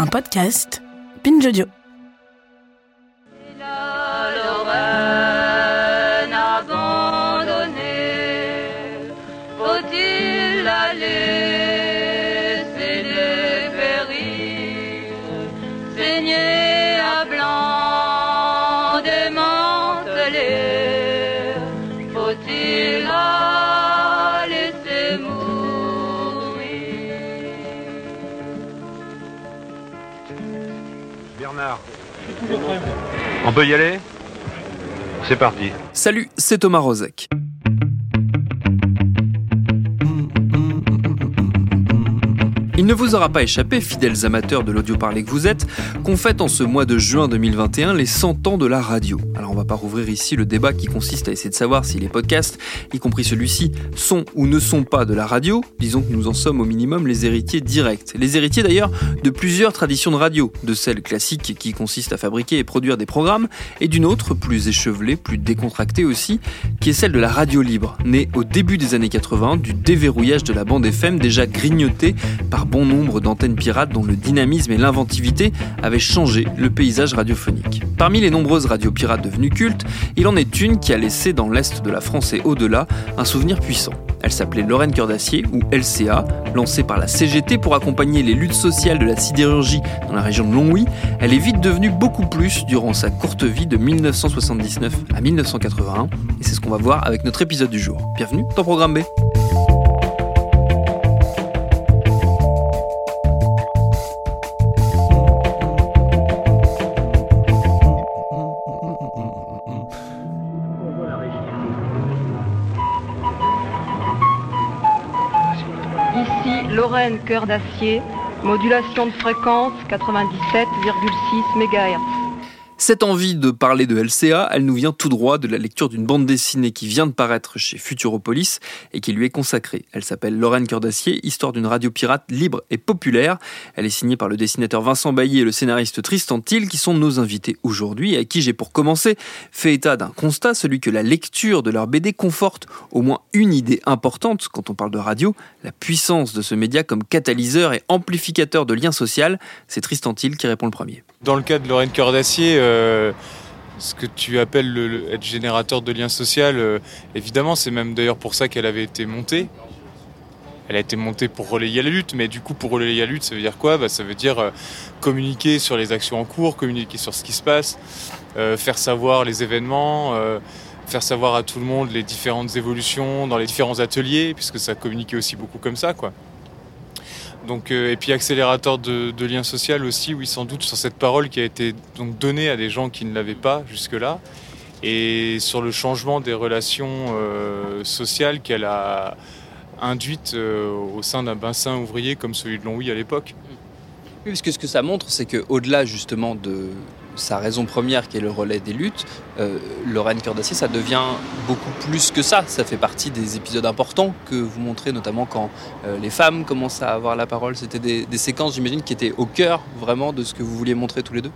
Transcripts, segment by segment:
Un podcast Binge Audio. Bernard. On peut y aller? C'est parti. Salut, c'est Thomas Rozek. Il ne vous aura pas échappé, fidèles amateurs de l'audio parlé que vous êtes, qu'on fête en ce mois de juin 2021 les 100 ans de la radio. Alors on va pas rouvrir ici le débat qui consiste à essayer de savoir si les podcasts, y compris celui-ci, sont ou ne sont pas de la radio. Disons que nous en sommes au minimum les héritiers directs. Les héritiers d'ailleurs de plusieurs traditions de radio, de celle classique qui consiste à fabriquer et produire des programmes, et d'une autre, plus échevelée, plus décontractée aussi, qui est celle de la radio libre, née au début des années 80 du déverrouillage de la bande FM déjà grignotée par bon nombre d'antennes pirates dont le dynamisme et l'inventivité avaient changé le paysage radiophonique. Parmi les nombreuses radios pirates devenues cultes, il en est une qui a laissé dans l'est de la France et au-delà un souvenir puissant. Elle s'appelait Lorraine Cœur d'Acier ou LCA, lancée par la CGT pour accompagner les luttes sociales de la sidérurgie dans la région de Longwy. Elle est vite devenue beaucoup plus durant sa courte vie de 1979 à 1981 et c'est ce qu'on va voir avec notre épisode du jour. Bienvenue dans Programme B. Lorraine Cœur d'Acier, modulation de fréquence 97,6 MHz. Cette envie de parler de LCA, elle nous vient tout droit de la lecture d'une bande dessinée qui vient de paraître chez Futuropolis et qui lui est consacrée. Elle s'appelle Lorraine Cœur d'Acier, histoire d'une radio pirate libre et populaire. Elle est signée par le dessinateur Vincent Bailly et le scénariste Tristan Thiel qui sont nos invités aujourd'hui et à qui j'ai pour commencer fait état d'un constat, celui que la lecture de leur BD conforte au moins une idée importante quand on parle de radio, la puissance de ce média comme catalyseur et amplificateur de liens sociaux. C'est Tristan Thiel qui répond le premier. Dans le cas de Lorraine Cœur d'Acier, euh, ce que tu appelles le, le- être générateur de liens sociaux, euh, évidemment, c'est même d'ailleurs pour ça qu'elle avait été montée. Elle a été montée pour relayer la lutte, mais du coup, pour relayer la lutte, ça veut dire quoi? Bah, Ça veut dire euh, communiquer sur les actions en cours, communiquer sur ce qui se passe, faire savoir les événements, faire savoir à tout le monde les différentes évolutions dans les différents ateliers, puisque ça communiquait aussi beaucoup comme ça, quoi. Donc, euh, et puis accélérateur de, lien social aussi, oui, sans doute sur cette parole qui a été donnée à des gens qui ne l'avaient pas jusque-là, et sur le changement des relations euh, sociales qu'elle a induites euh, au sein d'un bassin ouvrier comme celui de Longwy à l'époque. Oui, parce que ce que ça montre, c'est que au-delà justement de sa raison première qui est le relais des luttes, euh, Lorraine Cœur d'Acier, ça devient beaucoup plus que ça. Ça fait partie des épisodes importants que vous montrez, notamment quand euh, les femmes commencent à avoir la parole. C'était des, séquences, j'imagine, qui étaient au cœur vraiment de ce que vous vouliez montrer tous les deux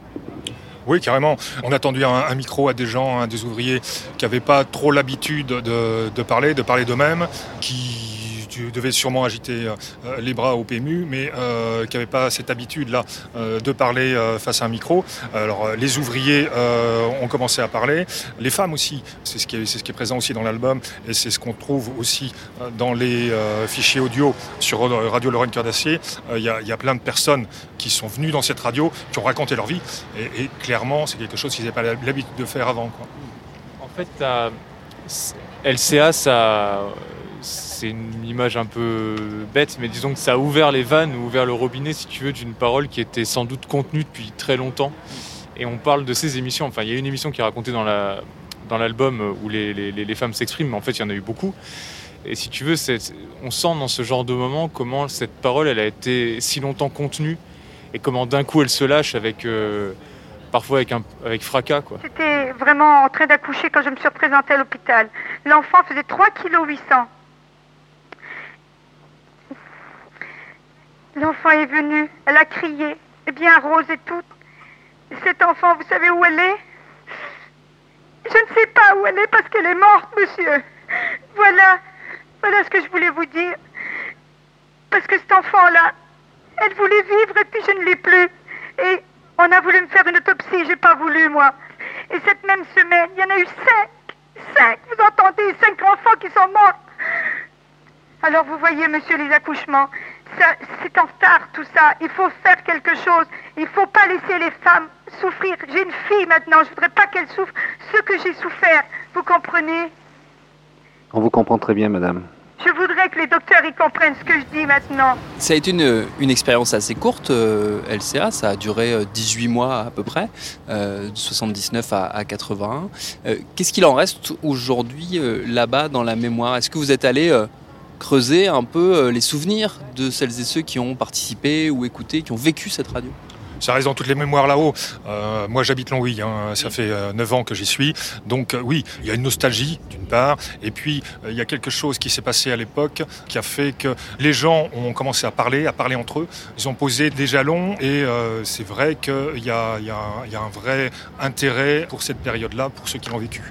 oui, carrément. On a tendu un, micro à des gens, à des ouvriers qui n'avaient pas trop l'habitude de, de parler, de parler d'eux-mêmes, qui tu devais sûrement agiter euh, les bras au PMU, mais euh, qui n'avait pas cette habitude-là euh, de parler euh, face à un micro. Alors les ouvriers euh, ont commencé à parler, les femmes aussi, c'est ce, qui est, présent aussi dans l'album, et c'est ce qu'on trouve aussi euh, dans les euh, fichiers audio sur Radio Lorraine Cœur d'Acier. Il y, a plein de personnes qui sont venues dans cette radio, qui ont raconté leur vie, et, clairement c'est quelque chose qu'ils n'avaient pas l'habitude de faire avant. En fait, LCA, ça c'est une image un peu bête, mais disons que ça a ouvert les vannes, ouvert le robinet, si tu veux, d'une parole qui était sans doute contenue depuis très longtemps. Et on parle de ces émissions. Enfin, il y a une émission qui est racontée dans la dans l'album où les, les, femmes s'expriment, mais en fait, il y en a eu beaucoup. Et si tu veux, on sent dans ce genre de moment comment cette parole, elle a été si longtemps contenue et comment d'un coup elle se lâche avec. Euh, parfois avec, un, avec fracas. quoi. J'étais vraiment en train d'accoucher quand je me suis représentée à l'hôpital. L'enfant faisait 3 kg 800. L'enfant est venue, elle a crié, et bien rose et toute. Et cet enfant, vous savez où elle est? Je ne sais pas où elle est parce qu'elle est morte, monsieur. Voilà, voilà ce que je voulais vous dire. Parce que cet enfant-là, elle voulait vivre et puis je ne l'ai plus. Et on a voulu me faire une autopsie, j'ai pas voulu, moi. Et cette même semaine, il y en a eu cinq. Cinq, vous entendez, cinq enfants qui sont morts. Alors vous voyez, monsieur, les accouchements, c'est en retard tout ça. Il faut faire quelque chose. Il ne faut pas laisser les femmes souffrir. J'ai une fille maintenant. Je ne voudrais pas qu'elle souffre ce que j'ai souffert. Vous comprenez? On vous comprend très bien, madame. Je voudrais que les docteurs y comprennent ce que je dis maintenant. Ça a été une, une expérience assez courte, euh, LCA. Ça a duré 18 mois à peu près, euh, de 79 à, à 81. Euh, Qu'est-ce qu'il en reste aujourd'hui euh, là-bas dans la mémoire? Est-ce que vous êtes allé euh, creuser un peu les souvenirs de celles et ceux qui ont participé ou écouté, qui ont vécu cette radio ça reste dans toutes les mémoires là-haut. Euh, moi, j'habite Longwy, hein, ça fait euh, 9 ans que j'y suis. Donc, euh, oui, il y a une nostalgie, d'une part. Et puis, euh, il y a quelque chose qui s'est passé à l'époque qui a fait que les gens ont commencé à parler, à parler entre eux. Ils ont posé des jalons et euh, c'est vrai qu'il y y a un vrai intérêt pour cette période-là, pour ceux qui l'ont vécu.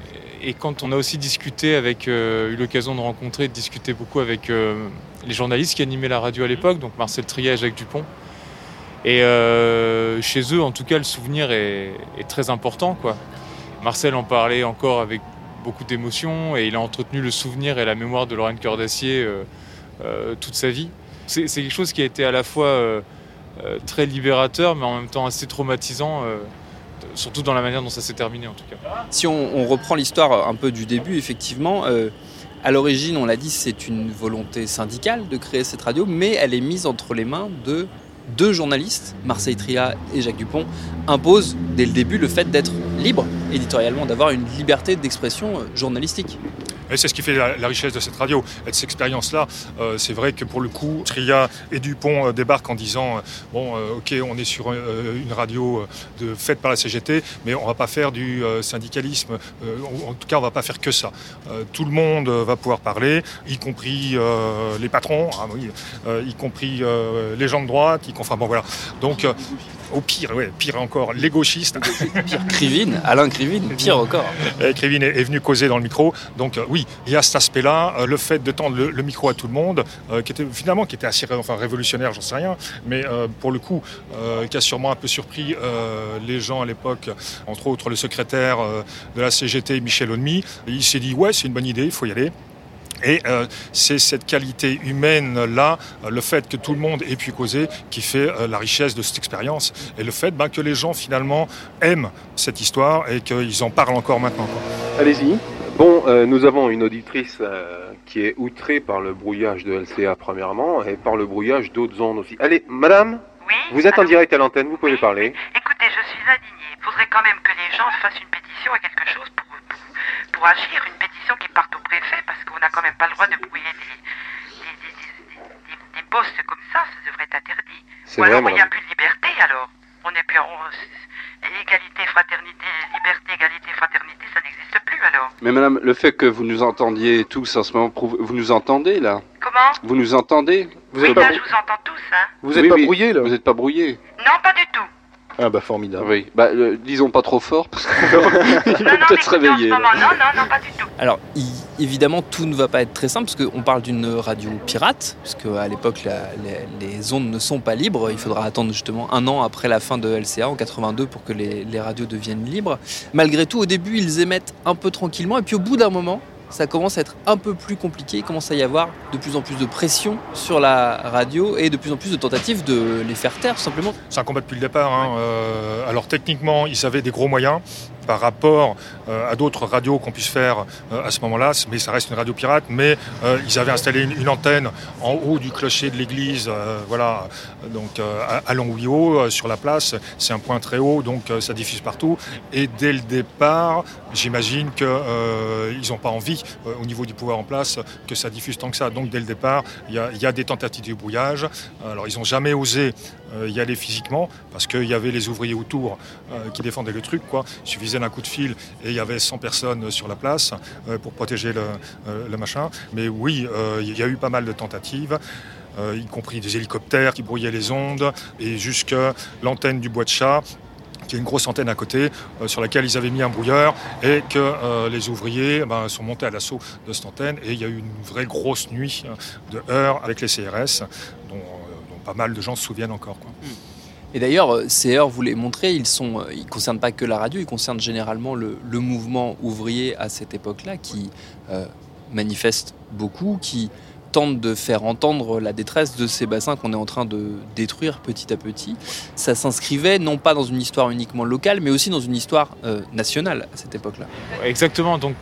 Et quand on a aussi discuté avec, euh, eu l'occasion de rencontrer, de discuter beaucoup avec euh, les journalistes qui animaient la radio à l'époque, donc Marcel Trier et Jacques Dupont, et euh, chez eux, en tout cas, le souvenir est, est, très important. Quoi. Marcel en parlait encore avec beaucoup d'émotion et il a entretenu le souvenir et la mémoire de Lorraine Cœur d'Acier euh, euh, toute sa vie. C'est quelque chose qui a été à la fois euh, très libérateur, mais en même temps assez traumatisant. Surtout dans la manière dont ça s'est terminé en tout cas. Si on, reprend l'histoire un peu du début, effectivement, euh, à l'origine, on l'a dit, c'est une volonté syndicale de créer cette radio, mais elle est mise entre les mains de deux journalistes, Marseille Tria et Jacques Dupont, imposent dès le début le fait d'être libre éditorialement, d'avoir une liberté d'expression journalistique. Et c'est ce qui fait la, la, richesse de cette radio et de cette expérience-là. Euh, c'est vrai que pour le coup, Tria et Dupont euh, débarquent en disant euh, bon, ok, on est sur une radio de, faite par la CGT, mais on va pas faire du syndicalisme. en tout cas, on va pas faire que ça. tout le monde va pouvoir parler, y compris les patrons, ah, oui, y compris les gens de droite, y, enfin bon voilà. Donc au pire, ouais, pire encore, les gauchistes. pire, Krivine, Alain Krivine, pire encore. Et Krivine est, est, venu causer dans le micro. Donc euh, oui, il y a cet aspect-là, euh, le fait de tendre le, micro à tout le monde, euh, qui était finalement qui était assez révolutionnaire, j'en sais rien, mais euh, pour le coup, qui a sûrement un peu surpris les gens à l'époque, entre autres le secrétaire de la CGT, Michel Onmi. Il s'est dit ouais, c'est une bonne idée, il faut y aller. Et c'est cette qualité humaine-là, le fait que tout le monde ait pu causer, qui fait la richesse de cette expérience. Et le fait ben, que les gens, finalement, aiment cette histoire et qu'ils en parlent encore maintenant. Allez-y. Bon, euh, nous avons une auditrice euh, qui est outrée par le brouillage de LCA, premièrement, et par le brouillage d'autres ondes aussi. Allez, madame Oui Vous êtes en direct à l'antenne, vous pouvez oui, parler. Écoutez, je suis indignée. Il faudrait quand même que les gens fassent une pétition à quelque chose pour, pour, pour agir, une pétition qui parte au préfet, parce qu'on n'a quand même pas le droit de brouiller des, des, des, des, des postes comme ça, ça devrait être interdit. C'est Ou alors vrai, il n'y a madame. plus de liberté alors. On est plus. On, et égalité, fraternité, liberté, égalité, fraternité, ça n'existe plus alors. Mais madame, le fait que vous nous entendiez tous en ce moment, prouve... vous nous entendez là? Comment? Vous nous entendez? Vous Oui, êtes là, pas, je vous entends tous, hein. vous êtes pas brouillé là? Vous êtes pas brouillé Non, pas du tout. Ah bah formidable. Oui, bah euh, disons pas trop fort parce va non, peut-être se réveiller. non, non, non, pas du tout. Alors, i- évidemment, tout ne va pas être très simple, parce qu'on parle d'une radio pirate, puisque à l'époque, les, les ondes ne sont pas libres. Il faudra attendre justement un an après la fin de LCA, en 82, pour que les, les radios deviennent libres. Malgré tout, au début, ils émettent un peu tranquillement, et puis au bout d'un moment, ça commence à être un peu plus compliqué. Il commence à y avoir de plus en plus de pression sur la radio, et de plus en plus de tentatives de les faire taire, tout simplement. C'est un combat depuis le départ. hein. Euh, alors techniquement, ils avaient des gros moyens par rapport euh, à d'autres radios qu'on puisse faire euh, à ce moment-là, mais ça reste une radio pirate. Mais euh, ils avaient installé une, antenne en haut du clocher de l'église, voilà, donc à, à Longouillot, sur la place. C'est un point très haut, donc ça diffuse partout. Et dès le départ, j'imagine qu'ils n'ont pas envie, au niveau du pouvoir en place, que ça diffuse tant que ça. Donc dès le départ, il y y a des tentatives de brouillage. Alors ils n'ont jamais osé y aller physiquement parce qu'il y avait les ouvriers autour euh, qui défendaient le truc. Quoi. Il suffisait d'un coup de fil et il y avait 100 personnes sur la place euh, pour protéger le, euh, machin. Mais oui, euh, il y a eu pas mal de tentatives. euh, y compris des hélicoptères qui brouillaient les ondes, et jusque l'antenne du bois de chat, qui est une grosse antenne à côté, euh, sur laquelle ils avaient mis un brouilleur, et que euh, les ouvriers eh ben, sont montés à l'assaut de cette antenne, et il y a eu une vraie grosse nuit euh, de heures avec les CRS, euh, pas mal de gens se souviennent encore. Quoi. Et d'ailleurs, euh, ces heures, vous les montrez, ils sont, euh, ils concernent pas que la radio, ils concernent généralement le, le mouvement ouvrier à cette époque-là, qui euh, manifeste beaucoup, qui tente de faire entendre la détresse de ces bassins qu'on est en train de détruire petit à petit. Ça s'inscrivait non pas dans une histoire uniquement locale, mais aussi dans une histoire euh, nationale à cette époque-là. Exactement. Donc,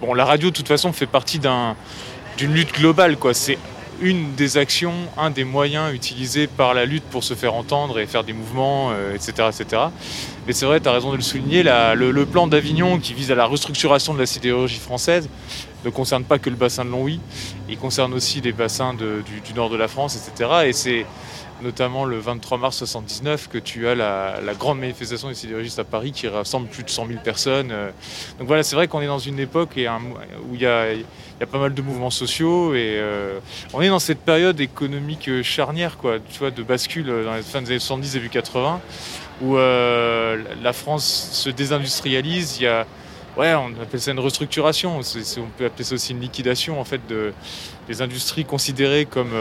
bon, la radio, de toute façon, fait partie d'un- d'une lutte globale. Quoi. C'est une des actions, un des moyens utilisés par la lutte pour se faire entendre et faire des mouvements, euh, etc., etc. Mais c'est vrai, tu as raison de le souligner, le, plan d'Avignon qui vise à la restructuration de la sidérurgie française ne concerne pas que le bassin de Longwy, il concerne aussi les bassins du, nord de la France, etc. Et c'est notamment le 23 mars 79 que tu as la, grande manifestation des sidérurgistes à Paris qui rassemble plus de 100 000 personnes. euh. Donc voilà, c'est vrai qu'on est dans une époque où il y a, y a pas mal de mouvements sociaux et euh, on est dans cette période économique euh, charnière, quoi, tu vois, de bascule euh, dans les fins des années 70 début 80 où la France se désindustrialise. Il y a, ouais, on appelle ça une restructuration. On peut appeler ça aussi une liquidation en fait de, des industries considérées comme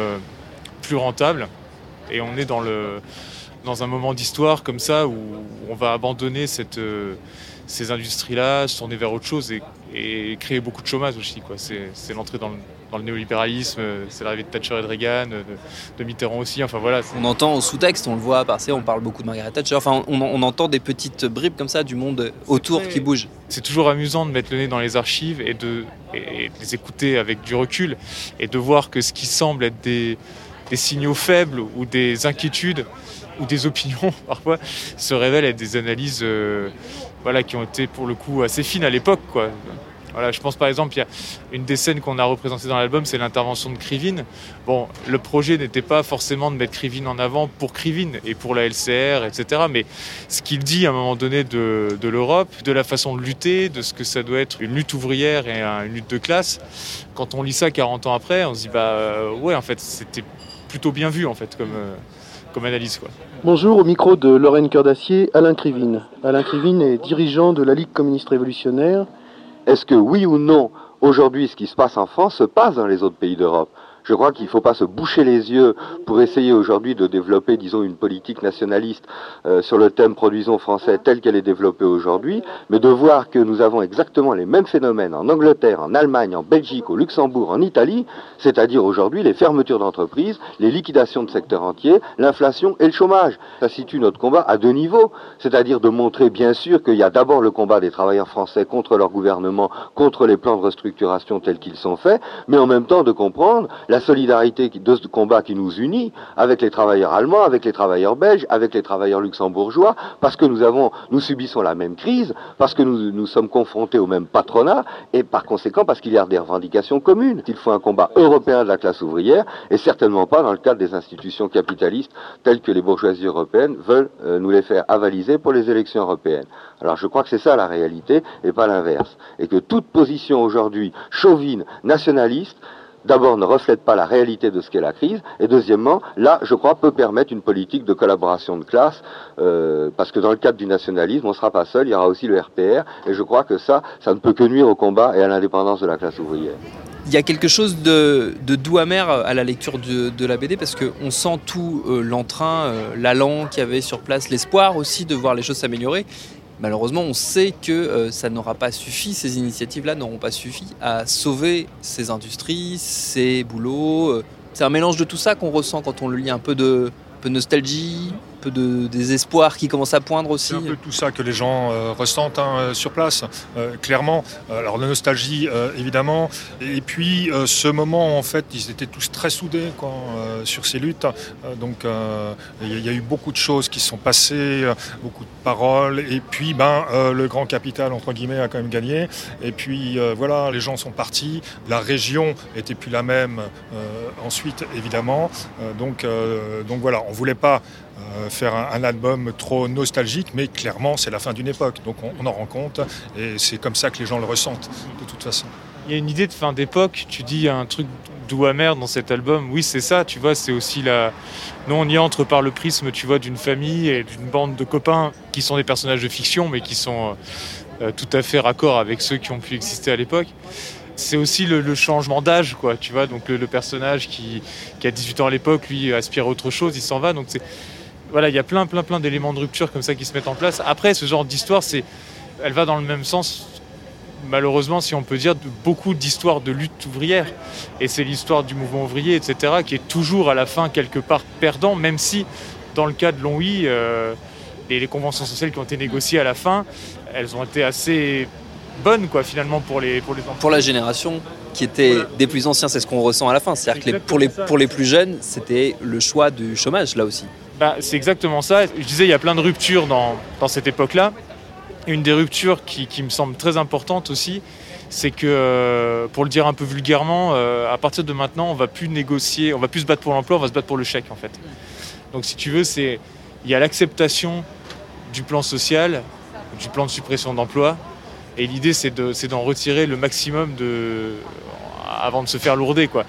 plus rentables. Et on est dans le dans un moment d'histoire comme ça où on va abandonner cette, ces industries-là, se tourner vers autre chose et, et créer beaucoup de chômage aussi. quoi. C'est c'est l'entrée dans le, dans le néolibéralisme, c'est l'arrivée de Thatcher et de Reagan, de, de Mitterrand aussi. Enfin voilà. On entend au sous-texte, on le voit passer, on parle beaucoup de Margaret Thatcher, enfin on, on entend des petites bribes comme ça du monde autour qui bouge. C'est toujours amusant de mettre le nez dans les archives et de, et de les écouter avec du recul et de voir que ce qui semble être des, des signaux faibles ou des inquiétudes ou des opinions parfois se révèlent être des analyses euh, voilà, qui ont été pour le coup assez fines à l'époque. quoi. Voilà, je pense par exemple, il y a une des scènes qu'on a représentées dans l'album, c'est l'intervention de Krivine. Bon, le projet n'était pas forcément de mettre Krivine en avant pour Krivine et pour la LCR, etc. Mais ce qu'il dit à un moment donné de, l'Europe, de la façon de lutter, de ce que ça doit être une lutte ouvrière et un- une lutte de classe, quand on lit ça 40 ans après, on se dit, bah euh, ouais, en fait, c'était plutôt bien vu en fait comme, euh, comme analyse. Quoi. Bonjour, au micro de Lorraine Cœur d'Acier, Alain Krivine. Alain Krivine est dirigeant de la Ligue communiste révolutionnaire. Est-ce que oui ou non, aujourd'hui, ce qui se passe en France se passe dans les autres pays d'Europe? Je crois qu'il ne faut pas se boucher les yeux pour essayer aujourd'hui de développer, disons, une politique nationaliste euh, sur le thème produisons français telle qu'elle est développée aujourd'hui, mais de voir que nous avons exactement les mêmes phénomènes en Angleterre, en Allemagne, en Belgique, au Luxembourg, en Italie, c'est-à-dire aujourd'hui les fermetures d'entreprises, les liquidations de secteurs entiers, l'inflation et le chômage. Ça situe notre combat à deux niveaux, c'est-à-dire de montrer bien sûr qu'il y a d'abord le combat des travailleurs français contre leur gouvernement, contre les plans de restructuration tels qu'ils sont faits, mais en même temps de comprendre la solidarité de ce combat qui nous unit avec les travailleurs allemands, avec les travailleurs belges, avec les travailleurs luxembourgeois, parce que nous subissons la même crise, parce que nous, nous sommes confrontés au même patronat, et par conséquent parce qu'il y a des revendications communes. Il faut un combat européen de la classe ouvrière, et certainement pas dans le cadre des institutions capitalistes telles que les bourgeoisies européennes veulent euh, nous les faire avaliser pour les élections européennes. Alors je crois que c'est ça la réalité, et pas l'inverse. Et que toute position aujourd'hui chauvine, nationaliste, d'abord ne reflète pas la réalité de ce qu'est la crise, et deuxièmement, là, je crois, peut permettre une politique de collaboration de classe, euh, parce que dans le cadre du nationalisme, on ne sera pas seul, il y aura aussi le RPR, et je crois que ça, ça ne peut que nuire au combat et à l'indépendance de la classe ouvrière. Il y a quelque chose de, doux amer à la lecture de, la BD parce qu'on sent tout euh, l'entrain, euh, l'allant qu'il y avait sur place, l'espoir aussi de voir les choses s'améliorer. Malheureusement, on sait que euh, ça n'aura pas suffi, ces initiatives-là n'auront pas suffi à sauver ces industries, ces boulots. C'est un mélange de tout ça qu'on ressent quand on le lit, un peu de, un peu de nostalgie, peu de désespoir qui commence à poindre aussi. Un peu tout ça que les gens euh, ressentent hein, euh, sur place, euh, clairement. Alors la nostalgie, évidemment. Et puis ce moment, en fait, ils étaient tous très soudés sur ces luttes. donc il y, a eu beaucoup de choses qui sont passées, beaucoup de paroles. Et puis ben, le grand capital, entre guillemets, a quand même gagné. Et puis voilà, les gens sont partis. La région était plus la même ensuite, évidemment. donc, donc voilà, on voulait pas euh, faire un, album trop nostalgique, mais clairement c'est la fin d'une époque, donc on, en rend compte et c'est comme ça que les gens le ressentent de toute façon. Il y a une idée de fin d'époque, tu dis un truc doux amer dans cet album, oui c'est ça, tu vois, c'est aussi la... Nous on y entre par le prisme, tu vois, d'une famille et d'une bande de copains qui sont des personnages de fiction, mais qui sont euh, euh, tout à fait raccord avec ceux qui ont pu exister à l'époque c'est aussi le, changement d'âge, quoi. Tu vois, donc le, personnage qui, qui, a 18 ans à l'époque, lui aspire à autre chose, il s'en va. Donc c'est voilà, il y a plein, plein, plein d'éléments de rupture comme ça qui se mettent en place. Après, ce genre d'histoire, c'est, elle va dans le même sens, malheureusement, si on peut dire, de beaucoup d'histoires de lutte ouvrière. Et c'est l'histoire du mouvement ouvrier, etc., qui est toujours à la fin quelque part perdant, même si, dans le cas de Longwy, euh, les, conventions sociales qui ont été négociées à la fin, elles ont été assez bonnes, quoi, finalement, pour les, pour les Pour la génération qui était des plus anciens, c'est ce qu'on ressent à la fin. C'est-à-dire que pour, les, pour les plus jeunes, c'était le choix du chômage, là aussi. Bah, c'est exactement ça. Je disais, il y a plein de ruptures dans, cette époque-là. Une des ruptures qui, me semble très importante aussi, c'est que, euh, pour le dire un peu vulgairement, euh, à partir de maintenant, on va plus négocier, on va plus se battre pour l'emploi, on va se battre pour le chèque en fait. Donc si tu veux, c'est il y a l'acceptation du plan social, du plan de suppression d'emploi, et l'idée c'est d'en retirer le maximum de, avant de se faire lourder quoi.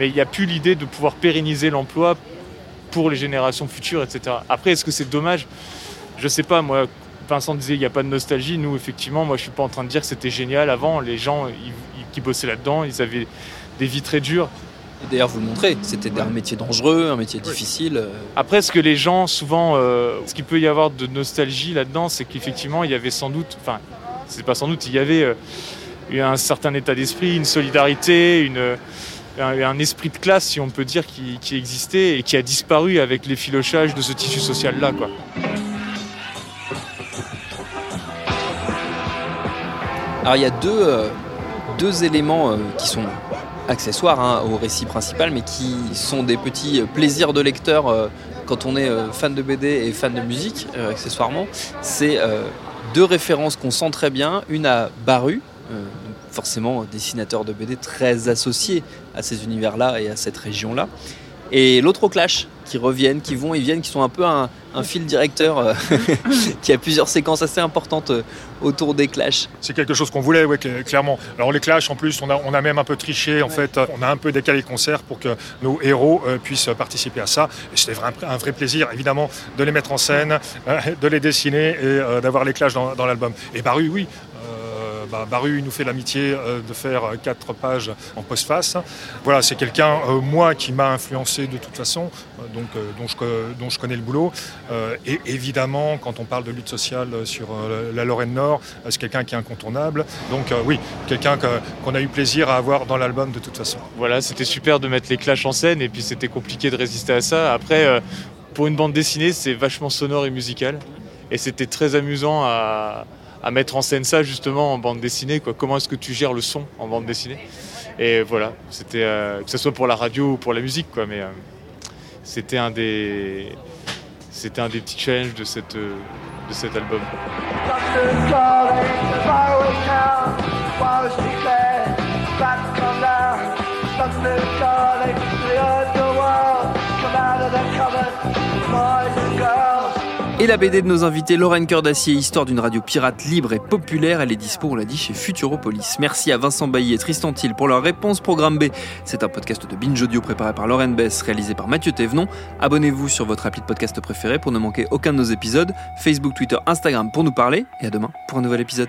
Mais il n'y a plus l'idée de pouvoir pérenniser l'emploi pour les générations futures, etc. Après, est-ce que c'est dommage? Je sais pas, moi, Vincent disait il n'y a pas de nostalgie. Nous, effectivement, moi, je suis pas en train de dire que c'était génial avant. Les gens qui bossaient là-dedans, ils avaient des vies très dures. D'ailleurs, vous le montrez, c'était un métier dangereux, un métier difficile. Euh. Après, ce que les gens, souvent, euh, ce qu'il peut y avoir de nostalgie là-dedans, c'est qu'effectivement, il y avait sans doute, enfin, c'est pas sans doute, il y avait euh, un certain état d'esprit, une solidarité, une, un, esprit de classe, si on peut dire, qui, existait et qui a disparu avec l'effilochage de ce tissu social-là. Alors il y a deux, euh, deux éléments euh, qui sont accessoires hein, au récit principal, mais qui sont des petits plaisirs de lecteur euh, quand on est fan de BD et fan de musique, accessoirement. C'est deux références qu'on sent très bien. Une à Baru, forcément dessinateur de BD très associé à ces univers-là et à cette région-là. Et l'autre au Clash, qui reviennent, qui vont et viennent, qui sont un peu un, fil directeur euh, qui a plusieurs séquences assez importantes euh, autour des Clash. C'est quelque chose qu'on voulait, ouais, clairement. Alors les Clash, en plus, on a, on a même un peu triché, en fait, on a un peu décalé le concert pour que nos héros euh, puissent participer à ça. Et c'était un, vrai plaisir, évidemment, de les mettre en scène, de les dessiner et d'avoir les Clash dans, dans l'album. Et Baru, oui, bah, Baru nous fait l'amitié euh, de faire euh, quatre pages en postface. Voilà, c'est quelqu'un, euh, moi, qui m'a influencé de toute façon, donc, dont, je, dont je connais le boulot. et évidemment, quand on parle de lutte sociale sur la Lorraine Nord, c'est quelqu'un qui est incontournable. Donc oui, quelqu'un qu'on a eu plaisir à avoir dans l'album de toute façon. Voilà, c'était super de mettre les clashs en scène et puis c'était compliqué de résister à ça. Après, pour une bande dessinée, c'est vachement sonore et musical. Et c'était très amusant à, à mettre en scène ça justement en bande dessinée. Quoi. Comment est-ce que tu gères le son en bande dessinée Et voilà, c'était que ce soit pour la radio ou pour la musique, quoi. Mais c'était un des c'était un des petits challenges de cette de cet album. Et la BD de nos invités, Lorraine Cœur d'Acier, histoire d'une radio pirate libre et populaire, elle est dispo, on l'a dit, chez Futuropolis. Merci à Vincent Bailly et Tristan Thiel pour leur réponse. Programme B, c'est un podcast de Binge Audio préparé par Lorraine Bess, réalisé par Mathieu Thévenon. Abonnez-vous sur votre appli de podcast préféré pour ne manquer aucun de nos épisodes. Facebook, Twitter, Instagram pour nous parler. Et à demain pour un nouvel épisode.